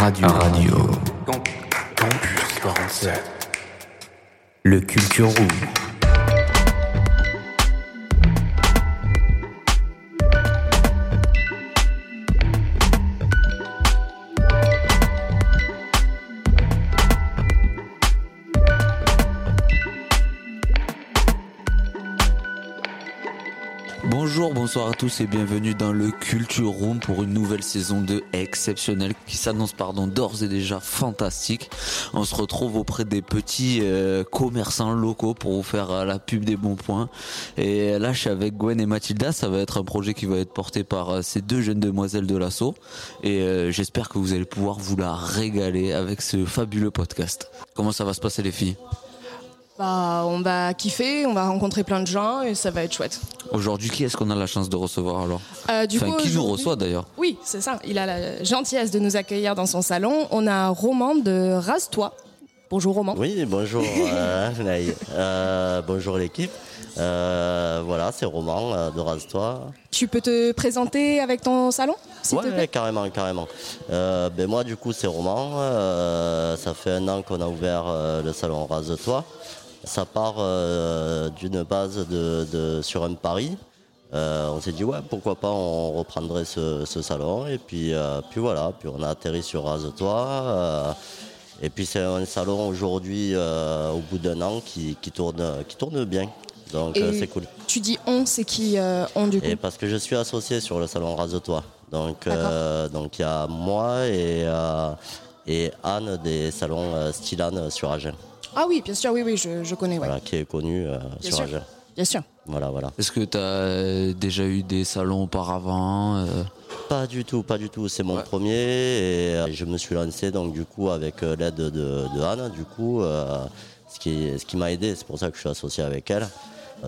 Radio. Radio. Campus 47. Le Culture Room. Bonsoir à tous et bienvenue dans le Culture Room pour une nouvelle saison de exceptionnelle qui s'annonce pardon d'ores et déjà fantastique. On se retrouve auprès des petits euh, commerçants locaux pour vous faire euh, la pub des bons points. Et là, je suis avec Gwen et Mathilda. Ça va être un projet qui va être porté par euh, ces deux jeunes demoiselles de l'assaut. Et j'espère que vous allez pouvoir vous la régaler avec ce fabuleux podcast. Comment ça va se passer les filles? Bah, on va kiffer, on va rencontrer plein de gens et ça va être chouette. Aujourd'hui, qui est-ce qu'on a la chance de recevoir alors Euh, du Enfin, coup, qui nous reçoit d'ailleurs Oui, c'est ça. Il a la gentillesse de nous accueillir dans son salon. On a Roman de Rastois. Bonjour Roman. Oui, bonjour euh. Euh, bonjour l'équipe. Euh, voilà, c'est Roman euh, de Rastois. Tu peux te présenter avec ton salon, s'il te Ouais, plaît? carrément, carrément. Euh, ben moi, du coup, c'est Roman. Euh, ça fait un an qu'on a ouvert euh, le salon Rase-toi. Ça part euh, d'une base de, de- sur un pari. Euh, on s'est dit, ouais, pourquoi pas, on reprendrait ce, ce salon. Et puis, euh, puis voilà, puis on a atterri sur Rase-toi. Et puis c'est un salon aujourd'hui, au bout d'un an, qui, qui tourne, qui tourne bien. Donc c'est cool. Tu dis on, c'est qui on du coup? Et parce que je suis associé sur le salon Rase-toi. Donc donc il y a moi et, et Anne des salons euh, Stylan sur Agen. Ah oui, bien sûr, oui, oui, je, je connais, ouais. Voilà, qui est connu euh, Bien sur sûr. Agen. Bien sûr. Voilà, voilà. Est-ce que tu as déjà eu des salons auparavant euh, Pas du tout, pas du tout. C'est mon Ouais. premier et euh, je me suis lancé donc du coup avec euh, l'aide de, de Anne, du coup, euh, ce qui, ce qui m'a aidé. C'est pour ça que je suis associé avec elle.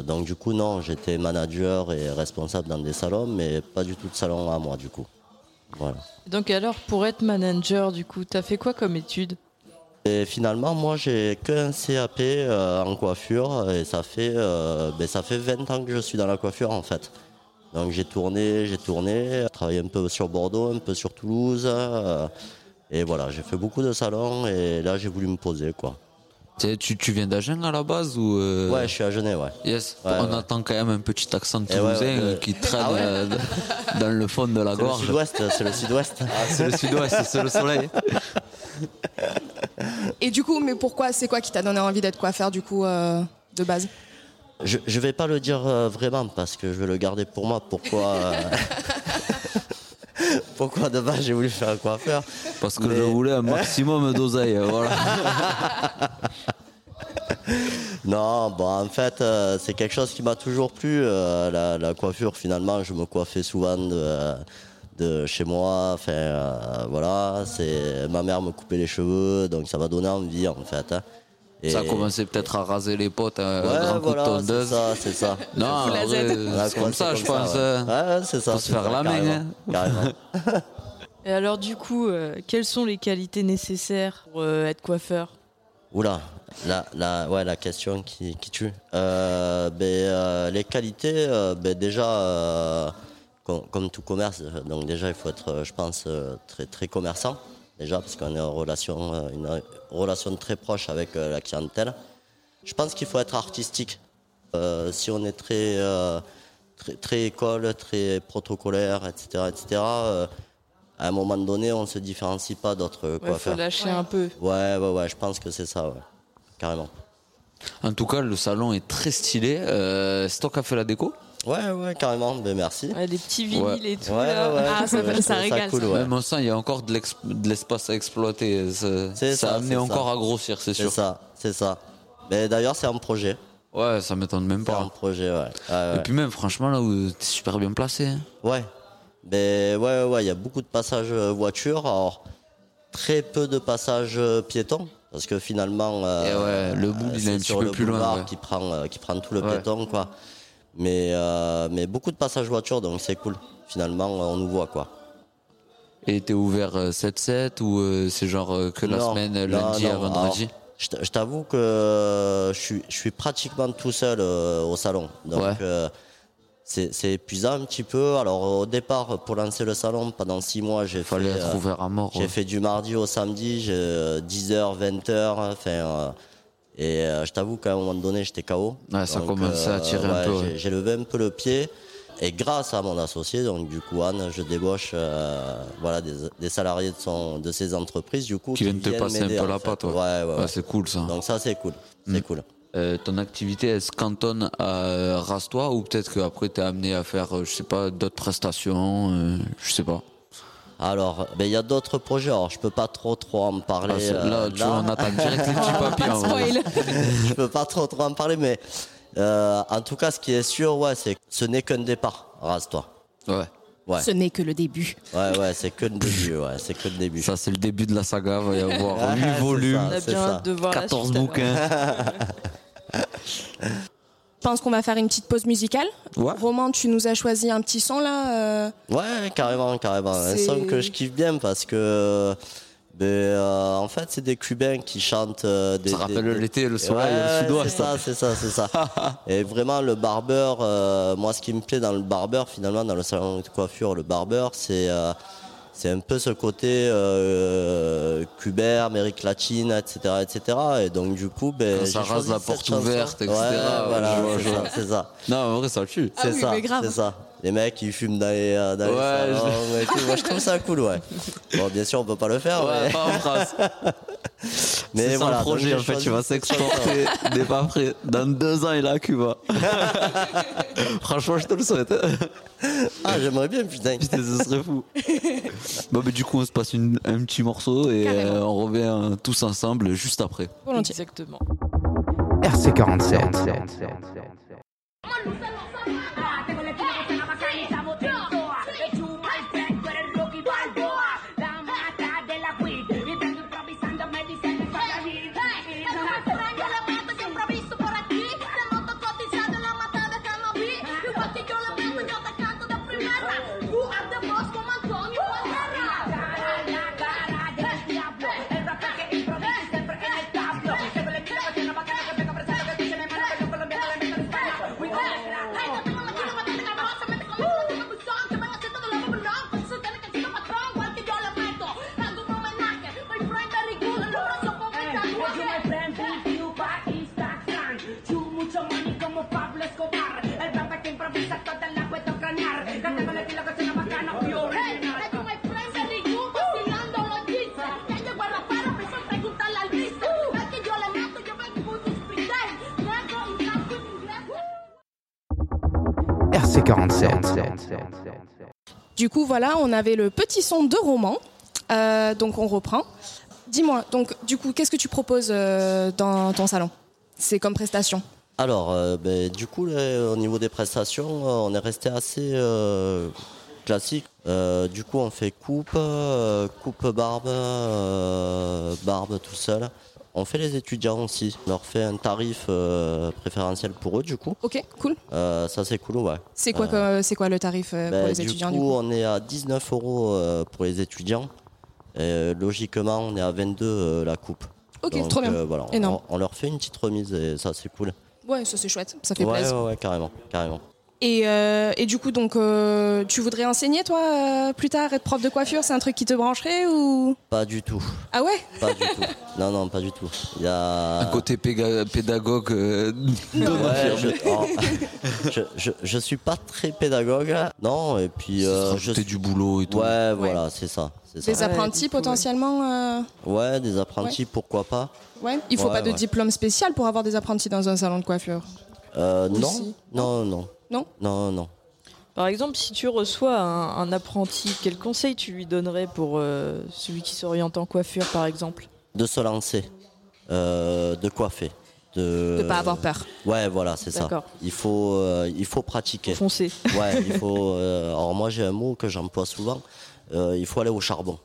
Donc du coup, non, j'étais manager et responsable dans des salons, mais pas du tout de salon à moi, du coup. Voilà. Donc alors, pour être manager, du coup, t'as fait quoi comme étude? Et finalement, moi, j'ai qu'un CAP euh, en coiffure et ça fait, euh, ben, ça fait 20 ans que je suis dans la coiffure en fait. Donc j'ai tourné, j'ai tourné, travaillé un peu sur Bordeaux, un peu sur Toulouse. euh, et voilà, j'ai fait beaucoup de salons et là j'ai voulu me poser quoi. tu, tu- viens d'Agen à la base ou euh, Ouais, je suis à Genève, ouais. Yes, Ouais, on ouais. entend quand même un petit accent ouais, ouais, toulousain euh, qui traîne Ah ouais euh, dans le fond de la C'est le gorge. sud-ouest, c'est le sud-ouest. Ah, c'est le sud-ouest, c'est le soleil. Et du coup, mais pourquoi C'est quoi qui t'a donné envie d'être coiffeur du coup euh, de base? Je, je vais pas le dire euh, vraiment parce que je vais le garder pour moi. Pourquoi euh, Pourquoi de base j'ai voulu faire un coiffeur? Parce que Mais- je voulais un maximum d'oseille. Voilà. Non, bon, en fait, euh, c'est quelque chose qui m'a toujours plu. euh, la, la coiffure, finalement, je me coiffais souvent de, de chez moi. Enfin, euh, voilà, c'est ma mère me coupait les cheveux, donc ça m'a donné envie, en fait. hein. Et- Ça a commencé peut-être à raser les potes, un Ouais, grand coup voilà, de c'est tondeuse. ça, c'est ça. Non, c'est comme ça, je comme pense. ouais. euh. Ouais, c'est ça. Faut se c'est faire ça, la main, carrément, hein. carrément. Et alors, du coup, euh, quelles sont les qualités nécessaires pour euh, être coiffeur? Oula, la, la, ouais, la question qui, qui tue. Euh, ben, euh, les qualités, euh, ben, déjà, euh, com- comme tout commerce, euh, donc déjà il faut être, euh, je pense, euh, très, très commerçant, déjà, parce qu'on est en relation, une relation très proche avec la clientèle. Je pense qu'il faut être artistique. Euh, si on est très, euh, très, très école, très protocolaire, etc., etc., euh, à un moment donné, on ne se différencie pas d'autres Ouais, coiffeurs. faut lâcher un peu. Ouais, ouais, ouais, je pense que c'est ça, ouais. Carrément. En tout cas, le salon est très stylé. Euh, c'est toi qui as fait la déco? Ouais, ouais, carrément, ben merci. Ouais, des petits vinyles Ouais. et tout. Ouais, là. ouais, ouais. Ah, ça ça trouve régale, cool, ça. ouais. Même au sein, il y a encore de l'espace à exploiter. Ça, C'est ça a ça, amené c'est encore ça. à grossir, c'est C'est sûr. ça, c'est ça. Mais d'ailleurs, c'est un projet. Ouais, ça m'étonne même C'est un pas. projet, ouais. Ouais, Et puis même, franchement, là où t'es super bien placé. hein. Ouais. Ben, ouais, ouais, il y a beaucoup de passages euh, voitures. Alors, très peu de passages euh, piétons. Parce que finalement. euh, Et ouais, le bout, il est c'est un petit peu le plus loin, boulevard ouais. Qui prend, euh, qui prend tout le Ouais. piéton, quoi. Mais, euh, mais beaucoup de passages voitures, donc c'est cool. Finalement, on nous voit, quoi. Et t'es ouvert euh, 7-7 ou euh, c'est genre euh, que la Non, semaine, euh, non, lundi non, à vendredi alors, Je t'avoue que je suis, je suis pratiquement tout seul euh, au salon. Donc, Ouais. euh, c'est c'est épuisant un petit peu. Alors au départ, pour lancer le salon, pendant six mois, j'ai fait, euh, ouvert à mort. j'ai ouais. fait du mardi au samedi, j'ai, euh, 10h, 20h. Enfin, euh, et euh, je t'avoue qu'à un moment donné, j'étais KO. Ouais, ça commençait à tirer un peu, j'ai- J'ai levé un peu le pied. Et grâce à mon associé, donc du coup Anne, je débauche euh, voilà, des, des salariés de, son, de ces entreprises du coup, Qui viennent te passer un peu la patte. ouais. C'est cool ça. Donc ça c'est cool. C'est Mm. cool. Euh, ton activité, elle se cantonne à euh, Rastois ou peut-être qu'après t'es amené à faire, euh, je sais pas, d'autres prestations, euh, je sais pas. Alors, ben, il y a d'autres projets. Alors, je peux pas trop trop en parler. Ah, là, euh, tu attaque direct les petits en spoil. je peux pas trop trop en parler, mais euh, en tout cas, ce qui est sûr, ouais, c'est que ce n'est qu'un départ. Rase-toi. Ouais. Ouais, Ce n'est que le début. ouais, ouais, c'est que le début. Ouais, c'est que le début. Ça, c'est le début de la saga. Il va y avoir Ouais, 8 c'est volumes, On a c'est bien ça. hâte de voir la 14 suite, alors. bouquins. Je pense qu'on va faire une petite pause musicale. Ouais. Roman, tu nous as choisi un petit son là. euh, Ouais, carrément, carrément. Un son que je kiffe bien parce que, ben, euh, en fait, c'est des Cubains qui chantent. euh, des, Ça rappelle l'été, le soleil, Ouais, le C'est ça, c'est ça, c'est ça. Et vraiment, le barbeur, euh, moi, ce qui me plaît dans le barbeur, finalement, dans le salon de coiffure, le barbeur, c'est euh, c'est un peu ce côté euh, cubain, Amérique latine, etc., etc. Et donc, du coup, ben, Quand ça rase la porte chanson. ouverte, etc., Ouais, voilà, je c'est je ça, vois. c'est ça. Non, en vrai, ça tue. Ah C'est oui, ça, c'est ça. Les mecs qui fument dans les, euh, dans les Ouais, salons et tout. Moi, je trouve ça cool, ouais. Bon, bien sûr, on peut pas le faire, Ouais, mais, pas en France. mais voilà. le projet, en fait, tu vas s'exporter. N'est pas prêt. Dans deux ans, il est à Cuba. Franchement, je te le souhaite. Ah, j'aimerais bien, putain. Putain, ce serait fou. bon, mais du coup, on se passe une- un petit morceau et Carrément. euh, on revient euh, tous ensemble juste après. Volontiers. Exactement. RC47. Du coup, voilà, on avait le petit son de roman. Euh, donc, on reprend. Dis-moi, donc, du coup, qu'est-ce que tu proposes euh, dans ton salon? C'est comme prestation? Alors, euh, ben, du coup, au niveau des prestations, on est resté assez classique. Du coup, on fait coupe, coupe barbe, barbe tout seul. On fait les étudiants aussi. On leur fait un tarif euh, préférentiel pour eux, du coup. Ok, cool. Euh, ça, c'est cool, ouais. C'est quoi, c'est quoi le tarif euh, Ben, pour les du étudiants coup, du coup on est à 19 euros euh, pour les étudiants. Et, euh, logiquement, on est à 22 euh, la coupe. Ok, Donc, trop bien. euh, voilà, on- on, leur fait une petite remise et ça, c'est cool. Ouais, ça c'est chouette, ça fait Ouais, plaisir. ouais, ouais, carrément, carrément. Et, euh, et du coup, donc, euh, tu voudrais enseigner toi euh, plus tard, être prof de coiffure C'est un truc qui te brancherait ou? Pas du tout. Ah ouais? Pas du tout. Non, non, pas du tout. Il y a. Un côté péga- pédagogue euh, de Ouais, je, alors, je, je, je suis pas très pédagogue. Non, et puis. euh, je suis- du boulot et tout. Ouais, voilà, c'est ça. c'est ça. Des Ouais, apprentis coup, potentiellement euh, Ouais, des apprentis, pourquoi pas. Ouais. Il faut Ouais, pas de ouais. diplôme spécial pour avoir des apprentis dans un salon de coiffure. Euh, non, non, non, Non non, non. Par exemple, si tu reçois un, un apprenti, quel conseil tu lui donnerais pour euh, celui qui s'oriente en coiffure, par exemple? De se lancer, euh, de coiffer. De De pas avoir peur. Ouais, voilà, c'est ça. D'accord. Il faut, euh, il faut pratiquer. Foncer. Ouais, il faut. euh, alors moi, j'ai un mot que j'emploie souvent. euh, il faut aller au charbon.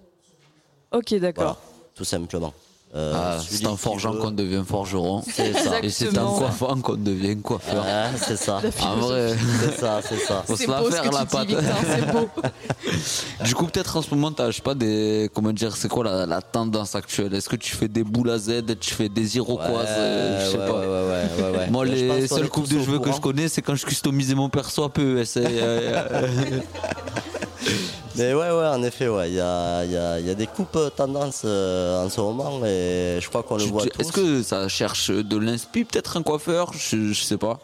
Ok, d'accord. Voilà, tout simplement. Euh, Ah, c'est en forgeant qu'on devient forgeron. C'est ça. Et c'est en coiffant qu'on devient coiffeur. Ouais, c'est ça. En vrai, C'est ça, c'est ça. faut se la beau ce faire que la patte. C'est beau. Du coup, peut-être en ce moment, t'as, je sais pas, des, comment dire, c'est quoi la, la tendance actuelle? Est-ce que tu fais des boules à Z, tu fais des iroquoises, euh, je sais ouais, pas. ouais, ouais, ouais, ouais, ouais. Moi, les seules coupes de cheveux que je connais, c'est quand je customisais mon perso à PES. Mais ouais, ouais, en effet, ouais. Il y a, y, a, y a des coupes euh, tendances euh, en ce moment et je crois qu'on le voit tu- tous. Est-ce que ça cherche de l'inspi, peut-être un coiffeur? Je, je sais pas.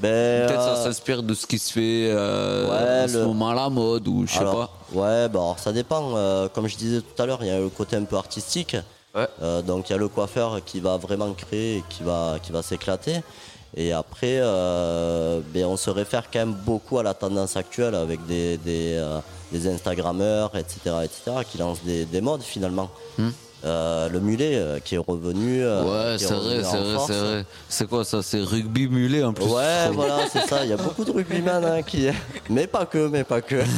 Ben, Peut-être ça euh, s'inspire de ce qui se fait euh, Ouais, en ce le- moment à la mode ou je sais alors, pas. Ouais, bah alors ça dépend. euh, comme je disais tout à l'heure, il y a le côté un peu artistique. Ouais. Euh, donc il y a le coiffeur qui va vraiment créer et qui va, qui va s'éclater. Et après, ben, on se réfère quand même beaucoup à la tendance actuelle avec des, des, des Instagrammeurs, etc., etc., qui lancent des, des modes finalement. Hmm. Euh, le mulet euh, qui est revenu. euh, Ouais, c'est vrai, en c'est vrai, c'est vrai. C'est quoi ça C'est rugby mulet en plus? Ouais, voilà, c'est ça. Il y a beaucoup de rugbyman hein, qui. Mais pas que, mais pas que.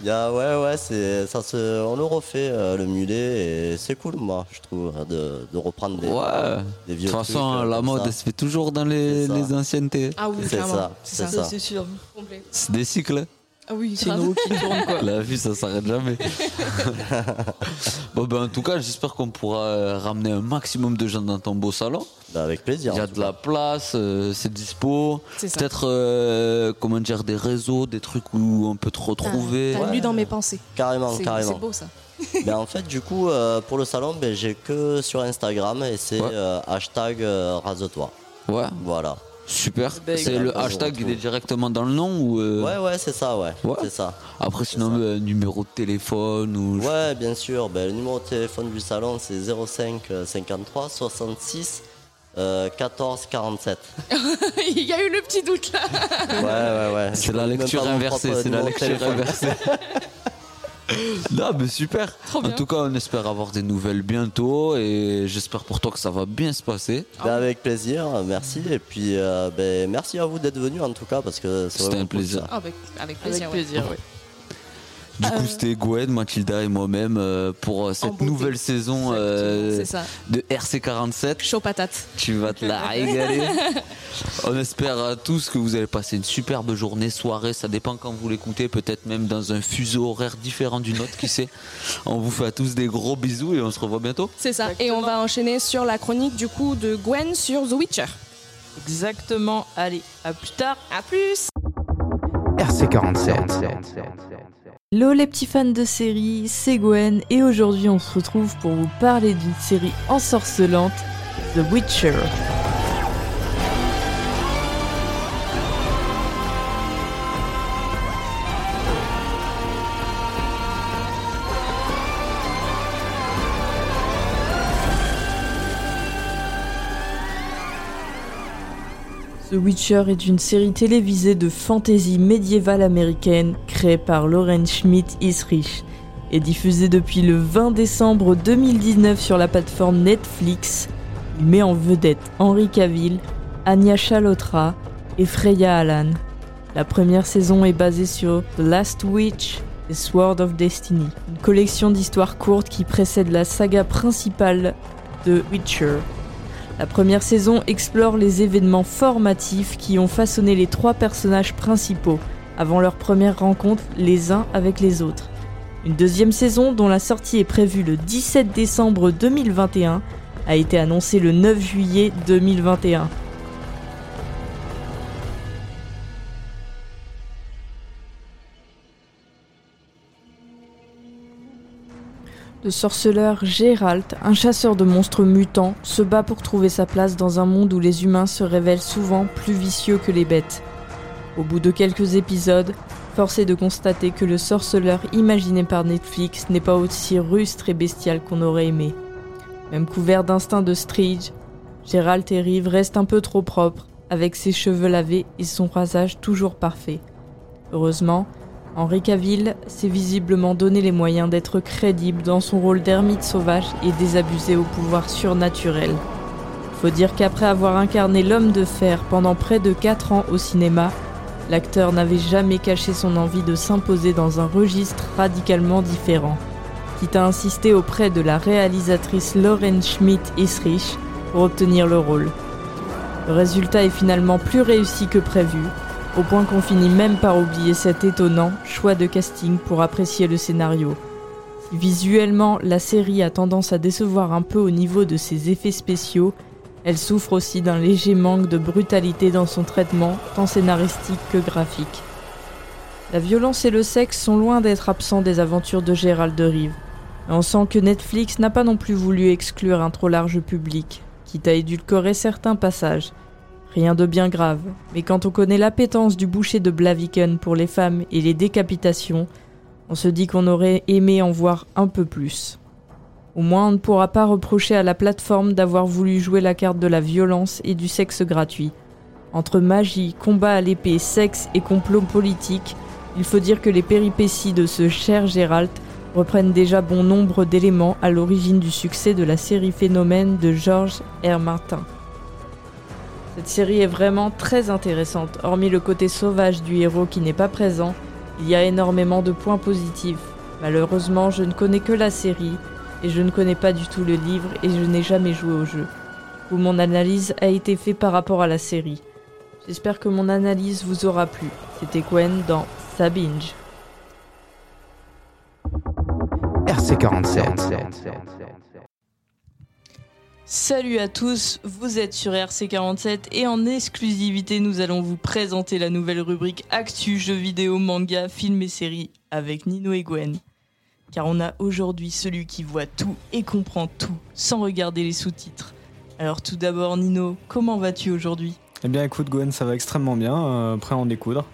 Il y a, ouais, ouais, c'est, ça se, on le refait euh, le mulet et c'est cool, moi, je trouve, de, de reprendre des, Ouais. des De vieux toute trucs, façon, la mode, ça. elle se fait toujours dans les, les anciennetés. Ah oui, C'est ça, c'est ça. c'est sûr. Complet. C'est des cycles. Ah oui, C'est une roue qui tourne, quoi. La vie, ça s'arrête jamais. bon, ben, en tout cas, j'espère qu'on pourra euh, ramener un maximum de gens dans ton beau salon. Bah, avec plaisir. Il y a de la place, euh, c'est dispo. C'est ça. Peut-être, euh, comment dire, des réseaux, des trucs où on peut te retrouver. t'as lu dans mes pensées. Carrément, carrément. c'est beau ça. Ben, en fait, du coup, euh, pour le salon, ben, j'ai que sur Instagram et c'est Ouais. euh, hashtag euh, rase-toi. Ouais, Voilà. Super. Ben, c'est le hashtag, il est directement dans le nom ou. euh, Ouais, ouais, c'est ça, ouais. Ouais. C'est ça. Après, sinon, ça. euh, numéro de téléphone ou. Ouais, bien sûr. Ben, le numéro de téléphone du salon, c'est 05 euh, 53 66 euh, 14 47. Il y a eu le petit doute là. Ouais, ouais, ouais. C'est la lecture inversée, c'est la lecture inversée. non, mais super. Trop En tout cas, on espère avoir des nouvelles bientôt et j'espère pour toi que ça va bien se passer. Ben, avec plaisir, merci. Et puis, euh, ben, merci à vous d'être venus en tout cas, parce que c'est C'était un cool, plaisir. ça. Ah, avec, avec Avec plaisir. ouais. plaisir, ouais. Du coup, c'était Gwen, Mathilda et moi-même euh, pour euh, cette nouvelle saison euh, de RC47. Chaud patate. Tu vas te la régaler. On espère à tous que vous allez passer une superbe journée, soirée. Ça dépend quand vous l'écoutez, peut-être même dans un fuseau horaire différent du nôtre, qui sait. On vous fait à tous des gros bisous et on se revoit bientôt. C'est ça. Et on va enchaîner sur la chronique du coup de Gwen sur The Witcher. Exactement. Allez, à plus tard. À plus. RC47. Hello les petits fans de séries, c'est Gwen et aujourd'hui on se retrouve pour vous parler d'une série ensorcelante, The Witcher. The Witcher est une série télévisée de fantasy médiévale américaine créée par Lauren Schmidt Isrich et diffusée depuis le 20 décembre 2019 sur la plateforme Netflix. Il met en vedette Henry Cavill, Anya Chalotra et Freya Allan. La première saison est basée sur The Last Witch et Sword of Destiny, une collection d'histoires courtes qui précède la saga principale de Witcher. La première saison explore les événements formatifs qui ont façonné les trois personnages principaux avant leur première rencontre les uns avec les autres. Une deuxième saison, dont la sortie est prévue le 17 décembre 2021, a été annoncée le 9 juillet 2021. Le sorceleur Gérald, un chasseur de monstres mutants, se bat pour trouver sa place dans un monde où les humains se révèlent souvent plus vicieux que les bêtes. Au bout de quelques épisodes, force est de constater que le sorceleur imaginé par Netflix n'est pas aussi rustre et bestial qu'on aurait aimé. Même couvert d'instinct de Stridge, Gérald et Rive restent un peu trop propres, avec ses cheveux lavés et son rasage toujours parfait. Heureusement, Henri Cavill s'est visiblement donné les moyens d'être crédible dans son rôle d'ermite sauvage et désabusé au pouvoir surnaturel. Faut dire qu'après avoir incarné l'homme de fer pendant près de 4 ans au cinéma, l'acteur n'avait jamais caché son envie de s'imposer dans un registre radicalement différent. quitte à insister auprès de la réalisatrice Lauren Schmidt-Isrich pour obtenir le rôle. Le résultat est finalement plus réussi que prévu, au point qu'on finit même par oublier cet étonnant choix de casting pour apprécier le scénario. Visuellement la série a tendance à décevoir un peu au niveau de ses effets spéciaux, elle souffre aussi d'un léger manque de brutalité dans son traitement, tant scénaristique que graphique. La violence et le sexe sont loin d'être absents des aventures de Gérald de Rive. On sent que Netflix n'a pas non plus voulu exclure un trop large public, quitte à édulcorer certains passages. Rien de bien grave, mais quand on connaît l'appétence du boucher de Blaviken pour les femmes et les décapitations, on se dit qu'on aurait aimé en voir un peu plus. Au moins, on ne pourra pas reprocher à la plateforme d'avoir voulu jouer la carte de la violence et du sexe gratuit. Entre magie, combat à l'épée, sexe et complot politique, il faut dire que les péripéties de ce cher Gérald reprennent déjà bon nombre d'éléments à l'origine du succès de la série Phénomène de George R. Martin. Cette série est vraiment très intéressante, hormis le côté sauvage du héros qui n'est pas présent, il y a énormément de points positifs. Malheureusement, je ne connais que la série et je ne connais pas du tout le livre et je n'ai jamais joué au jeu. Où mon analyse a été faite par rapport à la série. J'espère que mon analyse vous aura plu. C'était Gwen dans Sabinge. RC47. Salut à tous, vous êtes sur RC47 et en exclusivité nous allons vous présenter la nouvelle rubrique Actu, jeux vidéo, manga, films et séries avec Nino et Gwen. Car on a aujourd'hui celui qui voit tout et comprend tout sans regarder les sous-titres. Alors tout d'abord Nino, comment vas-tu aujourd'hui? Eh bien écoute Gwen, ça va extrêmement bien, euh, prêt à en découdre.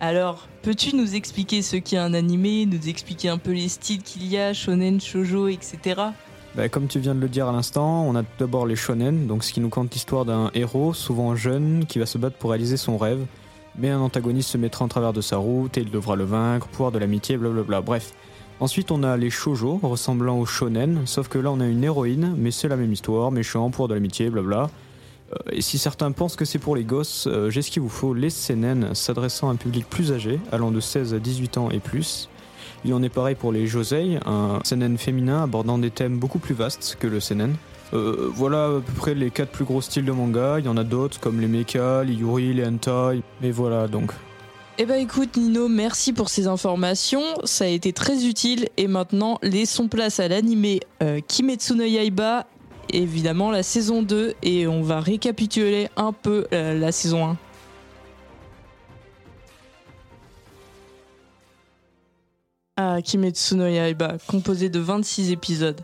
Alors, peux-tu nous expliquer ce qu'est un animé, nous expliquer un peu les styles qu'il y a, shonen, shojo, etc. Bah, comme tu viens de le dire à l'instant, on a d'abord les shonen, donc ce qui nous conte l'histoire d'un héros, souvent jeune, qui va se battre pour réaliser son rêve, mais un antagoniste se mettra en travers de sa route et il devra le vaincre, pouvoir de l'amitié, blablabla, bref. Ensuite, on a les shojo, ressemblant aux shonen, sauf que là on a une héroïne, mais c'est la même histoire, méchant, pouvoir de l'amitié, blabla. Euh, et si certains pensent que c'est pour les gosses, euh, j'ai ce qu'il vous faut, les seinen, s'adressant à un public plus âgé, allant de 16 à 18 ans et plus. Il en est pareil pour les josei, un seinen féminin abordant des thèmes beaucoup plus vastes que le seinen. Euh, voilà à peu près les quatre plus gros styles de manga, il y en a d'autres comme les mecha, les yuri, les hentai, mais voilà donc. Eh ben écoute Nino, merci pour ces informations, ça a été très utile et maintenant laissons place à l'animé euh, Kimetsu no Yaiba, évidemment la saison 2 et on va récapituler un peu euh, la saison 1. Ah, Kimetsu no Yaiba, composé de 26 épisodes.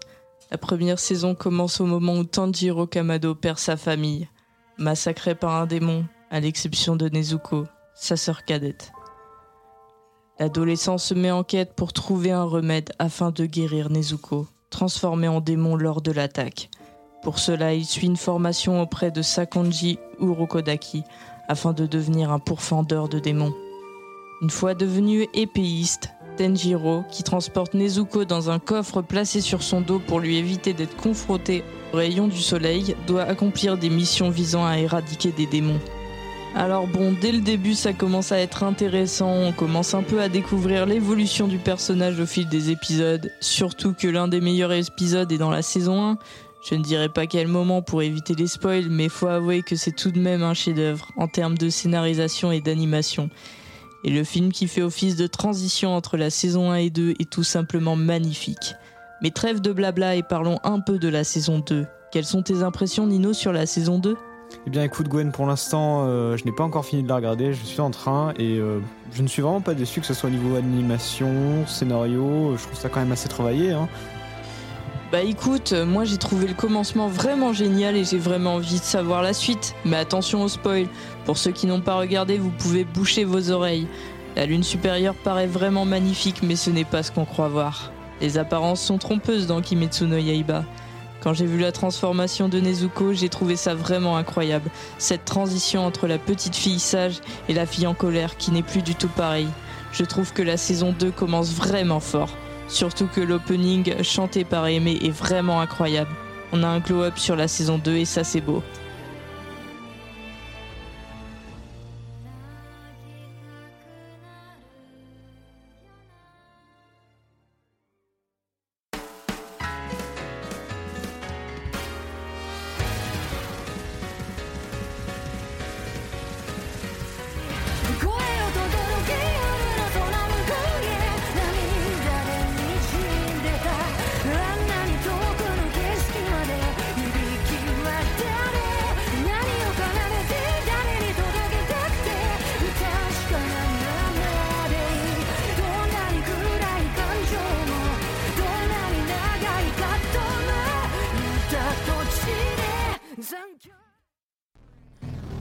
La première saison commence au moment où Tanjiro Kamado perd sa famille, massacré par un démon, à l'exception de Nezuko, sa sœur cadette. L'adolescent se met en quête pour trouver un remède afin de guérir Nezuko, transformé en démon lors de l'attaque. Pour cela, il suit une formation auprès de Sakonji Urokodaki afin de devenir un pourfendeur de démons. Une fois devenu épéiste, Tenjiro, qui transporte Nezuko dans un coffre placé sur son dos pour lui éviter d'être confronté aux rayons du soleil, doit accomplir des missions visant à éradiquer des démons. Alors bon, dès le début ça commence à être intéressant, on commence un peu à découvrir l'évolution du personnage au fil des épisodes, surtout que l'un des meilleurs épisodes est dans la saison 1. Je ne dirai pas quel moment pour éviter les spoils, mais faut avouer que c'est tout de même un chef-d'œuvre en termes de scénarisation et d'animation. Et le film qui fait office de transition entre la saison 1 et 2 est tout simplement magnifique. Mais trêve de blabla et parlons un peu de la saison 2. Quelles sont tes impressions Nino sur la saison 2 Eh bien écoute Gwen, pour l'instant euh, je n'ai pas encore fini de la regarder, je suis en train et euh, je ne suis vraiment pas déçu que ce soit au niveau animation, scénario, je trouve ça quand même assez travaillé. Hein. Bah écoute, euh, moi j'ai trouvé le commencement vraiment génial et j'ai vraiment envie de savoir la suite. Mais attention au spoil. Pour ceux qui n'ont pas regardé, vous pouvez boucher vos oreilles. La lune supérieure paraît vraiment magnifique, mais ce n'est pas ce qu'on croit voir. Les apparences sont trompeuses dans Kimetsu no Yaiba. Quand j'ai vu la transformation de Nezuko, j'ai trouvé ça vraiment incroyable. Cette transition entre la petite fille sage et la fille en colère qui n'est plus du tout pareille. Je trouve que la saison 2 commence vraiment fort. Surtout que l'opening chanté par Aimé est vraiment incroyable. On a un glow-up sur la saison 2 et ça c'est beau.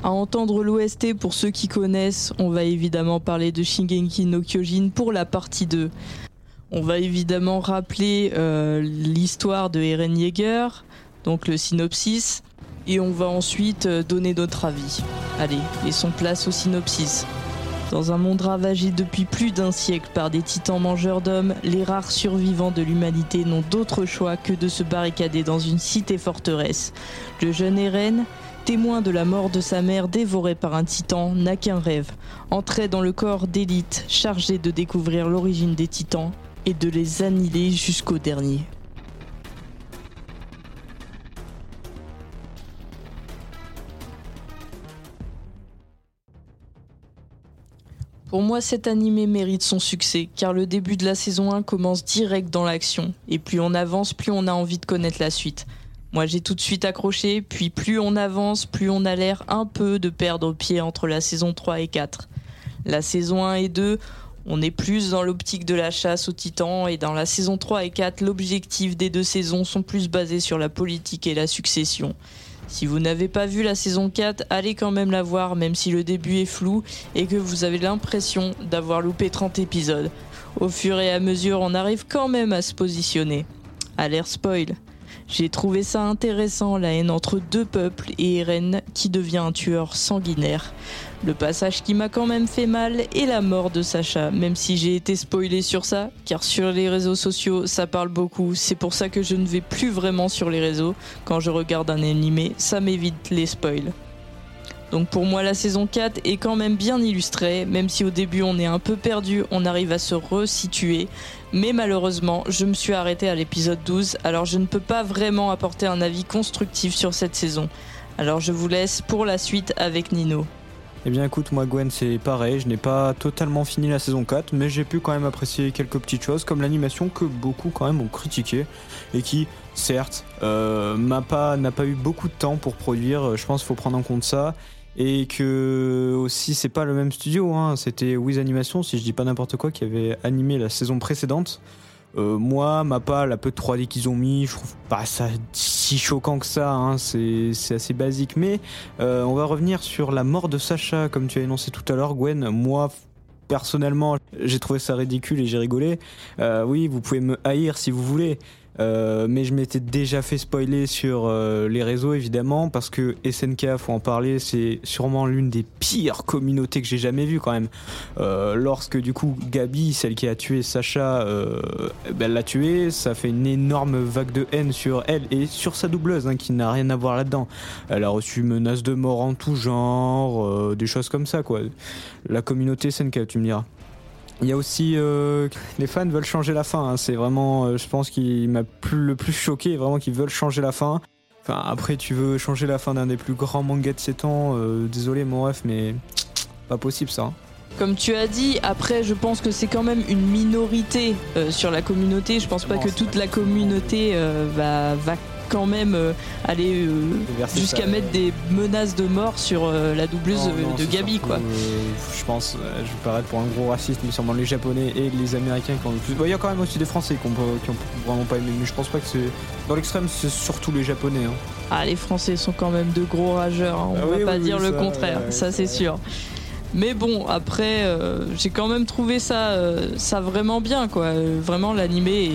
À entendre l'OST, pour ceux qui connaissent, on va évidemment parler de Shingeki no Kyojin pour la partie 2. On va évidemment rappeler euh, l'histoire de Eren Yeager, donc le synopsis, et on va ensuite euh, donner notre avis. Allez, laissons place au synopsis. Dans un monde ravagé depuis plus d'un siècle par des titans mangeurs d'hommes, les rares survivants de l'humanité n'ont d'autre choix que de se barricader dans une cité forteresse. Le jeune Eren, témoin de la mort de sa mère dévorée par un titan, n'a qu'un rêve, entrer dans le corps d'élite chargé de découvrir l'origine des titans et de les annihiler jusqu'au dernier. Pour moi, cet animé mérite son succès, car le début de la saison 1 commence direct dans l'action, et plus on avance, plus on a envie de connaître la suite. Moi, j'ai tout de suite accroché, puis plus on avance, plus on a l'air un peu de perdre pied entre la saison 3 et 4. La saison 1 et 2, on est plus dans l'optique de la chasse aux titans, et dans la saison 3 et 4, l'objectif des deux saisons sont plus basés sur la politique et la succession. Si vous n'avez pas vu la saison 4, allez quand même la voir, même si le début est flou et que vous avez l'impression d'avoir loupé 30 épisodes. Au fur et à mesure, on arrive quand même à se positionner. L'air spoil. J'ai trouvé ça intéressant, la haine entre deux peuples et Eren qui devient un tueur sanguinaire. Le passage qui m'a quand même fait mal est la mort de Sacha, même si j'ai été spoilé sur ça, car sur les réseaux sociaux ça parle beaucoup, c'est pour ça que je ne vais plus vraiment sur les réseaux. Quand je regarde un animé, ça m'évite les spoils. Donc pour moi la saison 4 est quand même bien illustrée, même si au début on est un peu perdu, on arrive à se resituer. Mais malheureusement, je me suis arrêté à l'épisode 12, alors je ne peux pas vraiment apporter un avis constructif sur cette saison. Alors je vous laisse pour la suite avec Nino. Eh bien écoute, moi Gwen c'est pareil, je n'ai pas totalement fini la saison 4, mais j'ai pu quand même apprécier quelques petites choses, comme l'animation que beaucoup quand même ont critiqué, et qui, certes, euh, m'a pas, n'a pas eu beaucoup de temps pour produire, je pense qu'il faut prendre en compte ça, et que aussi c'est pas le même studio, hein. c'était Wiz Animation, si je dis pas n'importe quoi, qui avait animé la saison précédente. Euh, moi, ma pas la peu de 3D qu'ils ont mis, je trouve pas ça si choquant que ça. Hein, c'est assez basique. Mais euh, on va revenir sur la mort de Sacha, comme tu as énoncé tout à l'heure, Gwen. Moi, personnellement, j'ai trouvé ça ridicule et j'ai rigolé. Euh, oui, vous pouvez me haïr si vous voulez. Euh, mais je m'étais déjà fait spoiler sur euh, les réseaux évidemment parce que SNK faut en parler c'est sûrement l'une des pires communautés que j'ai jamais vues quand même. Euh, lorsque du coup Gabi celle qui a tué Sacha euh, ben, elle l'a tué ça fait une énorme vague de haine sur elle et sur sa doubleuse hein, qui n'a rien à voir là-dedans. Elle a reçu menaces de mort en tout genre des choses comme ça quoi. La communauté SNK tu me diras il y a aussi euh, les fans veulent changer la fin. hein. C'est vraiment, euh, je pense, qui m'a plus, le plus choqué, vraiment qu'ils veulent changer la fin. Enfin, après, tu veux changer la fin d'un des plus grands mangas de ces temps. euh, désolé, mon ref, mais pas possible ça. hein. Comme tu as dit, après je pense que c'est quand même une minorité euh, sur la communauté. Je pense pas que toute la communauté va, va quand même euh, aller euh, jusqu'à mettre des menaces de mort sur euh, la doubleuse Non, non, de Gabi quoi. je pense, je vais paraître pour un gros raciste, mais sûrement les Japonais et les Américains qui ont le plus. Bon, Il y a quand même aussi des Français qui ont, pas- qui ont vraiment pas aimé, mais je pense pas que c'est. Dans l'extrême, c'est surtout les Japonais. hein. Ah les Français sont quand même de gros rageurs, hein, on Ah va oui, pas oui, dire oui, le ça, contraire, ouais, ça c'est sûr. Mais bon, après, euh, j'ai quand même trouvé ça, euh, ça vraiment bien, quoi. Vraiment, l'animé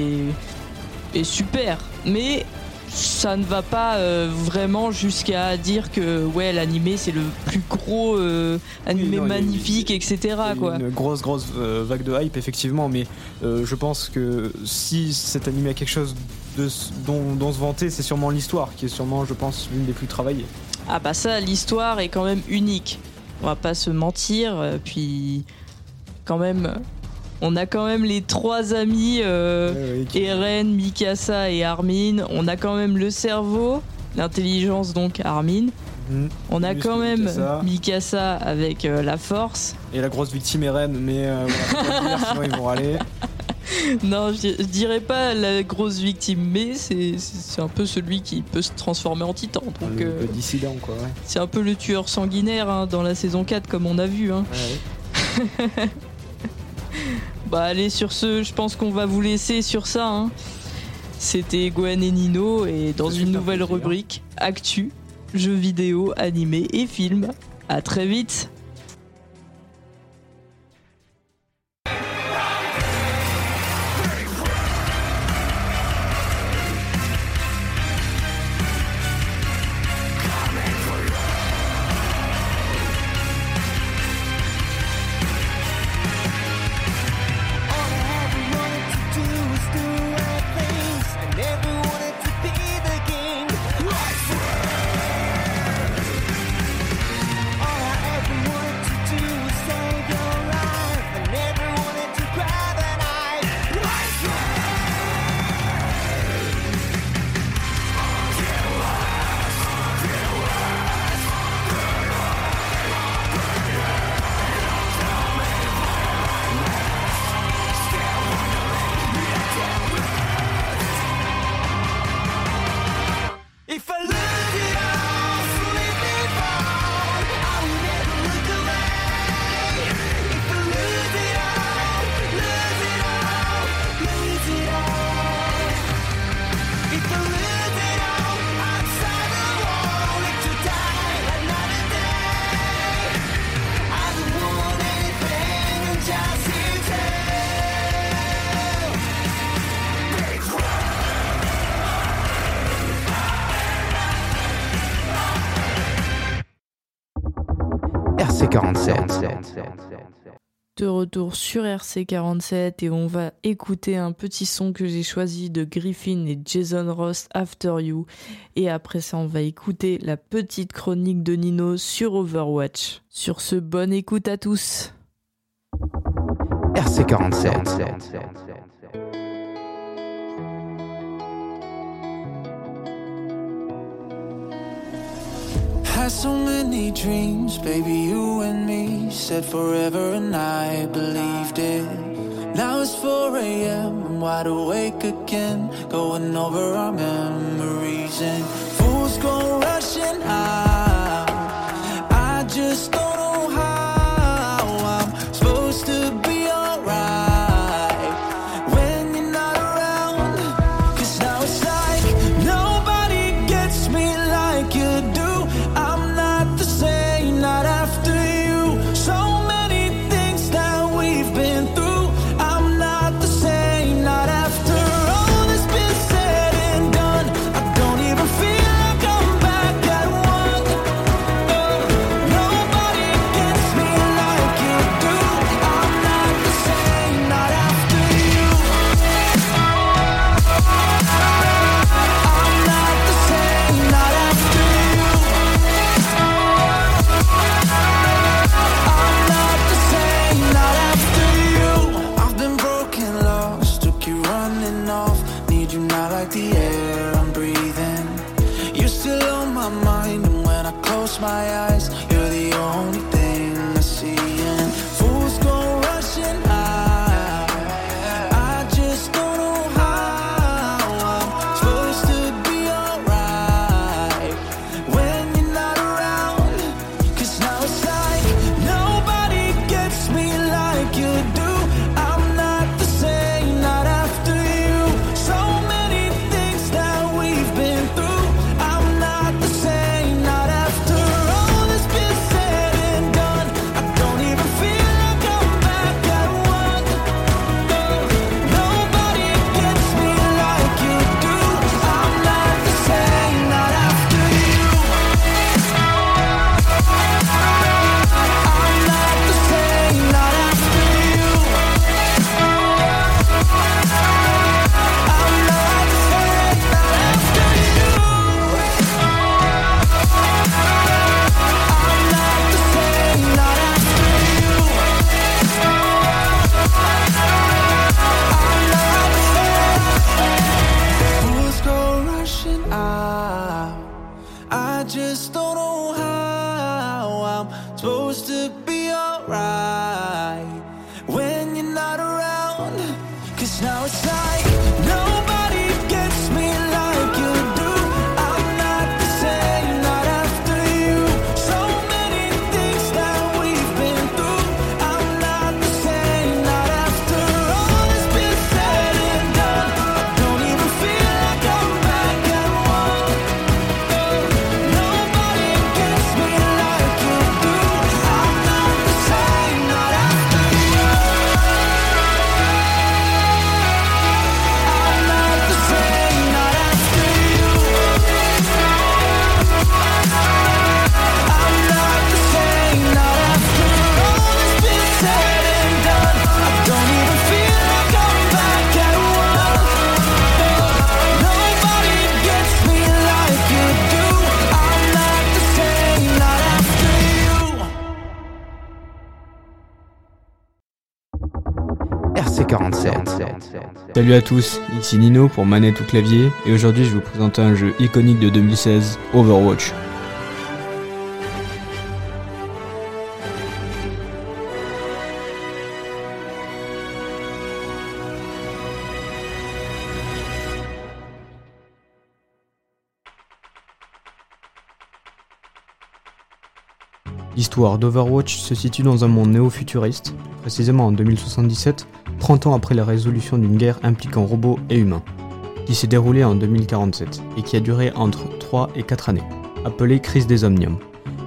est, est super. Mais ça ne va pas euh, vraiment jusqu'à dire que ouais, l'animé c'est le plus gros euh, animé non, il y a- magnifique, etc. Il y a quoi. Une grosse, grosse euh, vague de hype, effectivement, mais euh, je pense que si cet animé a quelque chose de, dont, dont se vanter, c'est sûrement l'histoire, qui est sûrement, je pense, l'une des plus travaillées. Ah bah ça, l'histoire est quand même unique. On va pas se mentir. Puis quand même, on a quand même les trois amis, euh, Ouais, ouais, qui- Eren, Mikasa et Armin. On a quand même le cerveau, l'intelligence donc Armin. Mhm. On a quand même Mikasa. Mikasa avec euh, la force. Et la grosse victime est Ren, mais euh, voilà, sinon ils vont râler. non, je, je dirais pas la grosse victime, mais c'est c'est un peu celui qui peut se transformer en titan. Donc le, le dissident, quoi. Ouais. c'est un peu le tueur sanguinaire hein, dans la saison 4 comme on a vu. Hein. Bah allez sur ce, je pense qu'on va vous laisser sur ça. Hein. C'était Gwen et Nino et dans une nouvelle rubrique Actu, jeux vidéo, animés et films. À très vite. retour sur RC47 et on va écouter un petit son que j'ai choisi de Griffin et Jason Ross After You. Et après ça, on va écouter la petite chronique de Nino sur Overwatch. Sur ce, bonne écoute à tous. RC47. had so many dreams, baby, you and me said forever, and I believed it. Now it's 4 a.m., I'm wide awake again, going over our memories, and fools go rushing out. Salut à tous, ici Nino pour Manette ou Clavier et aujourd'hui je vais vous présenter un jeu iconique de 2016, Overwatch. L'histoire d'Overwatch se situe dans un monde néo-futuriste, précisément en 2077, 30 ans après la résolution d'une guerre impliquant robots et humains, qui s'est déroulée en 2047 et qui a duré entre 3 et 4 années, appelée crise des Omniums.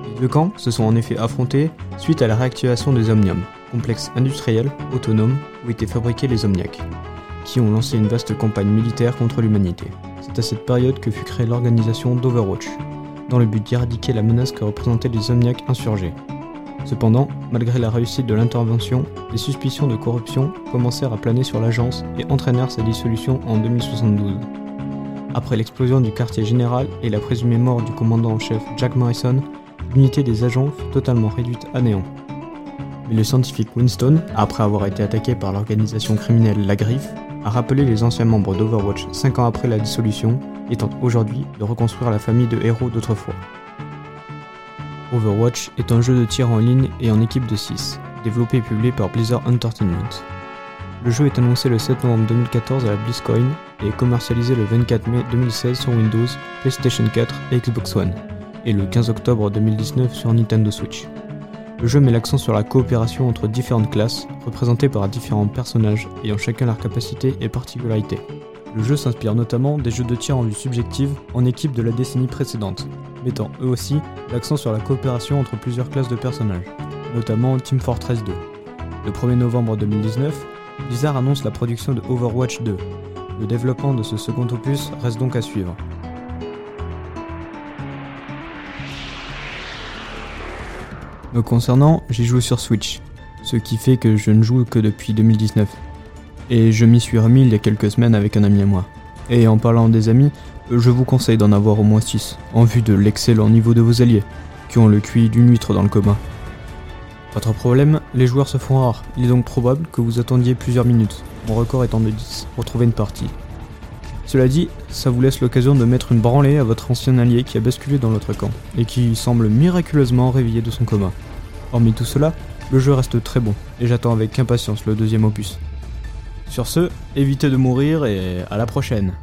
Les deux camps se sont en effet affrontés suite à la réactivation des Omniums, complexe industriel autonome où étaient fabriqués les Omniacs, qui ont lancé une vaste campagne militaire contre l'humanité. C'est à cette période que fut créée l'organisation d'Overwatch, dans le but d'éradiquer la menace que représentaient les Omniacs insurgés. Cependant, malgré la réussite de l'intervention, les suspicions de corruption commencèrent à planer sur l'agence et entraînèrent sa dissolution en 2072. Après l'explosion du quartier général et la présumée mort du commandant en chef Jack Morrison, l'unité des agents fut totalement réduite à néant. Mais le scientifique Winston, après avoir été attaqué par l'organisation criminelle La Griffe, a rappelé les anciens membres d'Overwatch 5 ans après la dissolution et tente aujourd'hui de reconstruire la famille de héros d'autrefois. Overwatch est un jeu de tir en ligne et en équipe de 6, développé et publié par Blizzard Entertainment. Le jeu est annoncé le 7 novembre 2014 à la BlizzCon et est commercialisé le 24 mai 2016 sur Windows, PlayStation 4 et Xbox One, et le 15 octobre 2019 sur Nintendo Switch. Le jeu met l'accent sur la coopération entre différentes classes, représentées par différents personnages ayant chacun leurs capacités et particularités. Le jeu s'inspire notamment des jeux de tir en vue subjective en équipe de la décennie précédente, mettant eux aussi l'accent sur la coopération entre plusieurs classes de personnages, notamment Team Fortress 2. Le 1er novembre 2019, Blizzard annonce la production de Overwatch 2. Le développement de ce second opus reste donc à suivre. Me concernant, j'y joue sur Switch, ce qui fait que je ne joue que depuis 2019. Et je m'y suis remis il y a quelques semaines avec un ami à moi. Et en parlant des amis, je vous conseille d'en avoir au moins 6, en vue de l'excellent niveau de vos alliés, qui ont le QI d'une huître dans le coma. Votre problème, les joueurs se font rares, il est donc probable que vous attendiez plusieurs minutes, mon record étant de 10, pour trouver une partie. Cela dit, ça vous laisse l'occasion de mettre une branlée à votre ancien allié qui a basculé dans l'autre camp, et qui semble miraculeusement réveillé de son coma. Hormis tout cela, le jeu reste très bon, et j'attends avec impatience le deuxième opus. Sur ce, évitez de mourir et à la prochaine